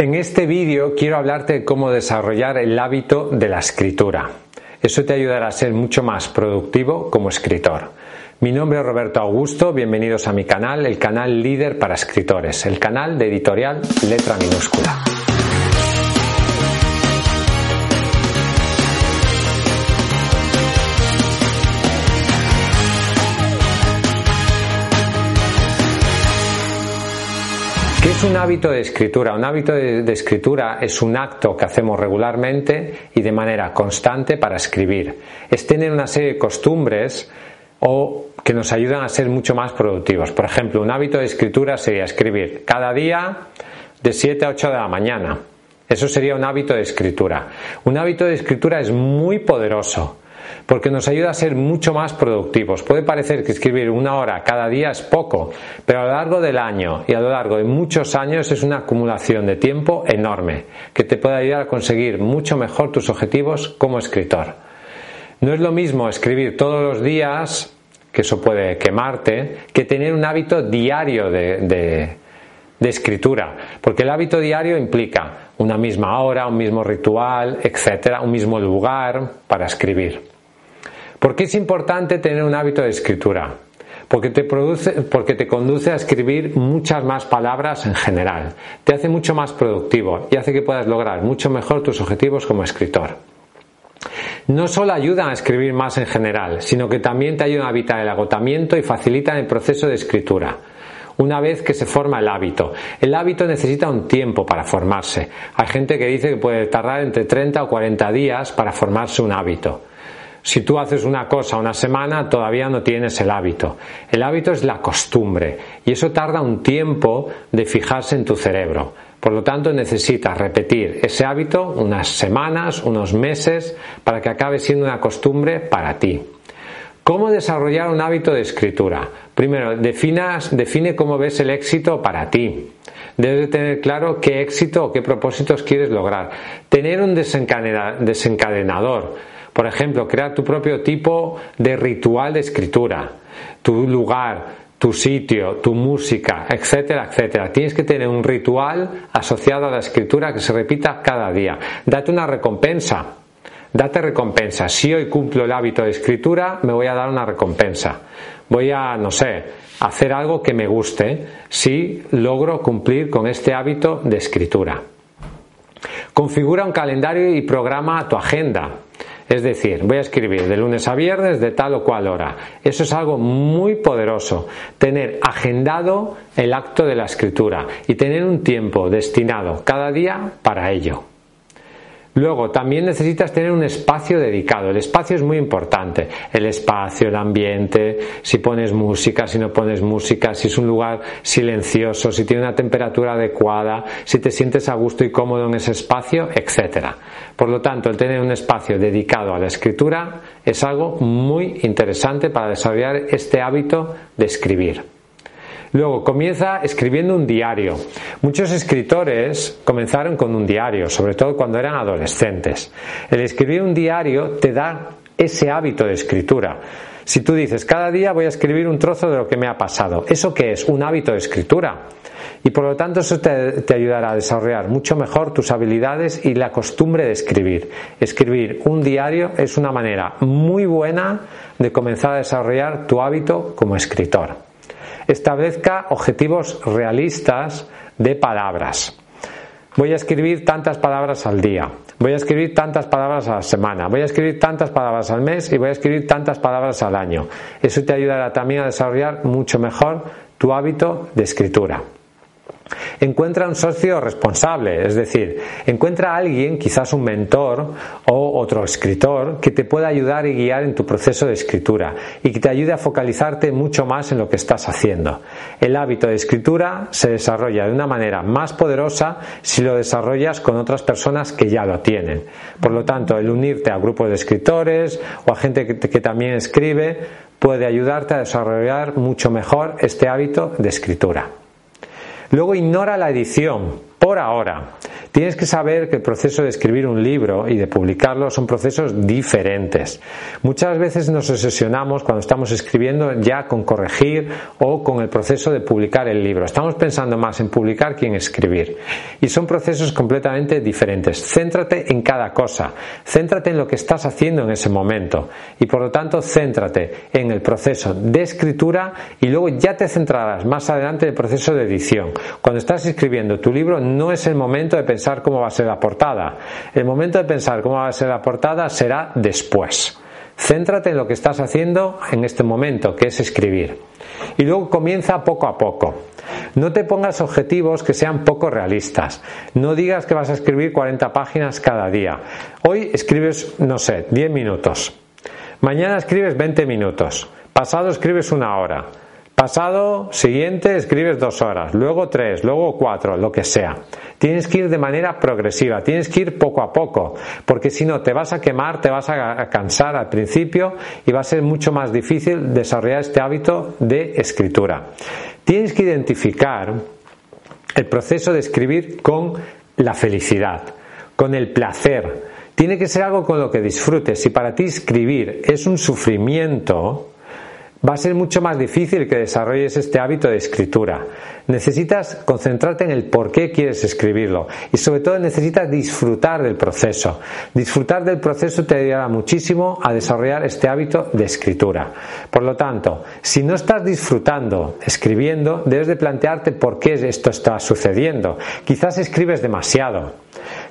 En este vídeo quiero hablarte de cómo desarrollar el hábito de la escritura. Eso te ayudará a ser mucho más productivo como escritor. Mi nombre es Roberto Augusto, bienvenidos a mi canal, el canal líder para escritores, el canal de editorial Letra Minúscula. Es un hábito de escritura? Un hábito de, escritura es un acto que hacemos regularmente y de manera constante para escribir. Es tener una serie de costumbres o que nos ayudan a ser mucho más productivos. Por ejemplo, un hábito de escritura sería escribir cada día de 7 a 8 de la mañana. Eso sería un hábito de escritura. Un hábito de escritura es muy poderoso porque nos ayuda a ser mucho más productivos. Puede parecer que escribir una hora cada día es poco, pero a lo largo del año y a lo largo de muchos años es una acumulación de tiempo enorme que te puede ayudar a conseguir mucho mejor tus objetivos como escritor. No es lo mismo escribir todos los días, que eso puede quemarte, que tener un hábito diario de, escritura, porque el hábito diario implica una misma hora, un mismo ritual, etcétera, un mismo lugar para escribir. ¿Por qué es importante tener un hábito de escritura? Porque te, produce, porque te conduce a escribir muchas más palabras en general, te hace mucho más productivo y hace que puedas lograr mucho mejor tus objetivos como escritor. No solo ayudan a escribir más en general, sino que también te ayudan a evitar el agotamiento y facilitan el proceso de escritura una vez que se forma el hábito. El hábito necesita un tiempo para formarse. Hay gente que dice que puede tardar entre 30 o 40 días para formarse un hábito. Si tú haces una cosa una semana, todavía no tienes el hábito. El hábito es la costumbre y eso tarda un tiempo de fijarse en tu cerebro. Por lo tanto, necesitas repetir ese hábito unas semanas, unos meses, para que acabe siendo una costumbre para ti. ¿Cómo desarrollar un hábito de escritura? Primero, definas, define cómo ves el éxito para ti. Debes tener claro qué éxito o qué propósitos quieres lograr. Tener un desencadenador. Por ejemplo, crear tu propio tipo de ritual de escritura, tu lugar, tu sitio, tu música, etcétera, etcétera. Tienes que tener un ritual asociado a la escritura que se repita cada día. Date una recompensa. Date recompensa. Si hoy cumplo el hábito de escritura, me voy a dar una recompensa. Voy a, no sé, hacer algo que me guste si logro cumplir con este hábito de escritura. Configura un calendario y programa tu agenda. Es decir, voy a escribir de lunes a viernes de tal o cual hora. Eso es algo muy poderoso. Tener agendado el acto de la escritura y tener un tiempo destinado cada día para ello. Luego, también necesitas tener un espacio dedicado. El espacio es muy importante. El espacio, el ambiente, si pones música, si no pones música, si es un lugar silencioso, si tiene una temperatura adecuada, si te sientes a gusto y cómodo en ese espacio, etc. Por lo tanto, el tener un espacio dedicado a la escritura es algo muy interesante para desarrollar este hábito de escribir. Luego comienza escribiendo un diario. Muchos escritores comenzaron con un diario, sobre todo cuando eran adolescentes. El escribir un diario te da ese hábito de escritura. Si tú dices, cada día voy a escribir un trozo de lo que me ha pasado, ¿eso qué es? Un hábito de escritura. Y por lo tanto eso te, te, ayudará a desarrollar mucho mejor tus habilidades y la costumbre de escribir. Escribir un diario es una manera muy buena de comenzar a desarrollar tu hábito como escritor establezca objetivos realistas de palabras. Voy a escribir tantas palabras al día, voy a escribir tantas palabras a la semana, voy a escribir tantas palabras al mes y voy a escribir tantas palabras al año. Eso te ayudará también a desarrollar mucho mejor tu hábito de escritura. Encuentra un socio responsable, es decir, encuentra a alguien, quizás un mentor o otro escritor, que te pueda ayudar y guiar en tu proceso de escritura y que te ayude a focalizarte mucho más en lo que estás haciendo. El hábito de escritura se desarrolla de una manera más poderosa si lo desarrollas con otras personas que ya lo tienen. Por lo tanto, el unirte a grupos de escritores o a gente que, que también escribe puede ayudarte a desarrollar mucho mejor este hábito de escritura. Luego ignora la edición, por ahora. Tienes que saber que el proceso de escribir un libro y de publicarlo son procesos diferentes. Muchas veces nos obsesionamos cuando estamos escribiendo ya con corregir o con el proceso de publicar el libro. Estamos pensando más en publicar que en escribir. Y son procesos completamente diferentes. Céntrate en cada cosa. Céntrate en lo que estás haciendo en ese momento. Y por lo tanto, céntrate en el proceso de escritura y luego ya te centrarás más adelante en el proceso de edición. Cuando estás escribiendo tu libro, no es el momento de pensar cómo va a ser la portada. El momento de pensar cómo va a ser la portada será después. Céntrate en lo que estás haciendo en este momento, que es escribir. Y luego comienza poco a poco. No te pongas objetivos que sean poco realistas. No digas que vas a escribir 40 páginas cada día. Hoy escribes, no sé, 10 minutos. Mañana escribes 20 minutos. Pasado escribes una hora. Pasado siguiente escribes dos horas, luego tres, luego cuatro, lo que sea. Tienes que ir de manera progresiva, tienes que ir poco a poco, porque si no te vas a quemar, te vas a cansar al principio y va a ser mucho más difícil desarrollar este hábito de escritura. Tienes que identificar el proceso de escribir con la felicidad, con el placer. Tiene que ser algo con lo que disfrutes. Si para ti escribir es un sufrimiento, va a ser mucho más difícil que desarrolles este hábito de escritura. Necesitas concentrarte en el por qué quieres escribirlo y sobre todo necesitas disfrutar del proceso. Disfrutar del proceso te ayudará muchísimo a desarrollar este hábito de escritura. Por lo tanto, si no estás disfrutando escribiendo, debes de plantearte por qué esto está sucediendo. Quizás escribes demasiado.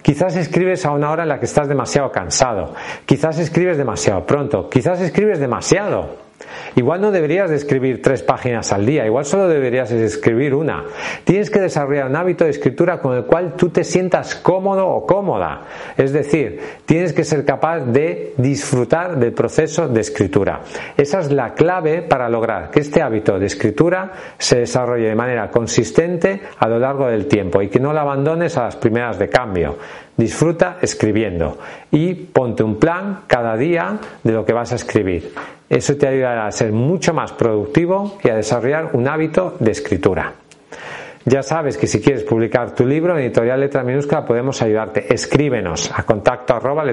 Quizás escribes a una hora en la que estás demasiado cansado. Quizás escribes demasiado pronto. Quizás escribes demasiado. Igual no deberías de escribir tres páginas al día, igual solo deberías de escribir una. Tienes que desarrollar un hábito de escritura con el cual tú te sientas cómodo o cómoda. Es decir, tienes que ser capaz de disfrutar del proceso de escritura. Esa es la clave para lograr que este hábito de escritura se desarrolle de manera consistente a lo largo del tiempo y que no lo abandones a las primeras de cambio. Disfruta escribiendo y ponte un plan cada día de lo que vas a escribir. Eso te ayudará a ser mucho más productivo y a desarrollar un hábito de escritura. Ya sabes que si quieres publicar tu libro en editorial letra minúscula podemos ayudarte. Escríbenos a contacto arroba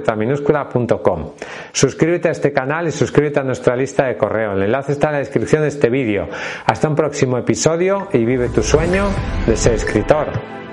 Suscríbete a este canal y suscríbete a nuestra lista de correo. El enlace está en la descripción de este vídeo. Hasta un próximo episodio y vive tu sueño de ser escritor.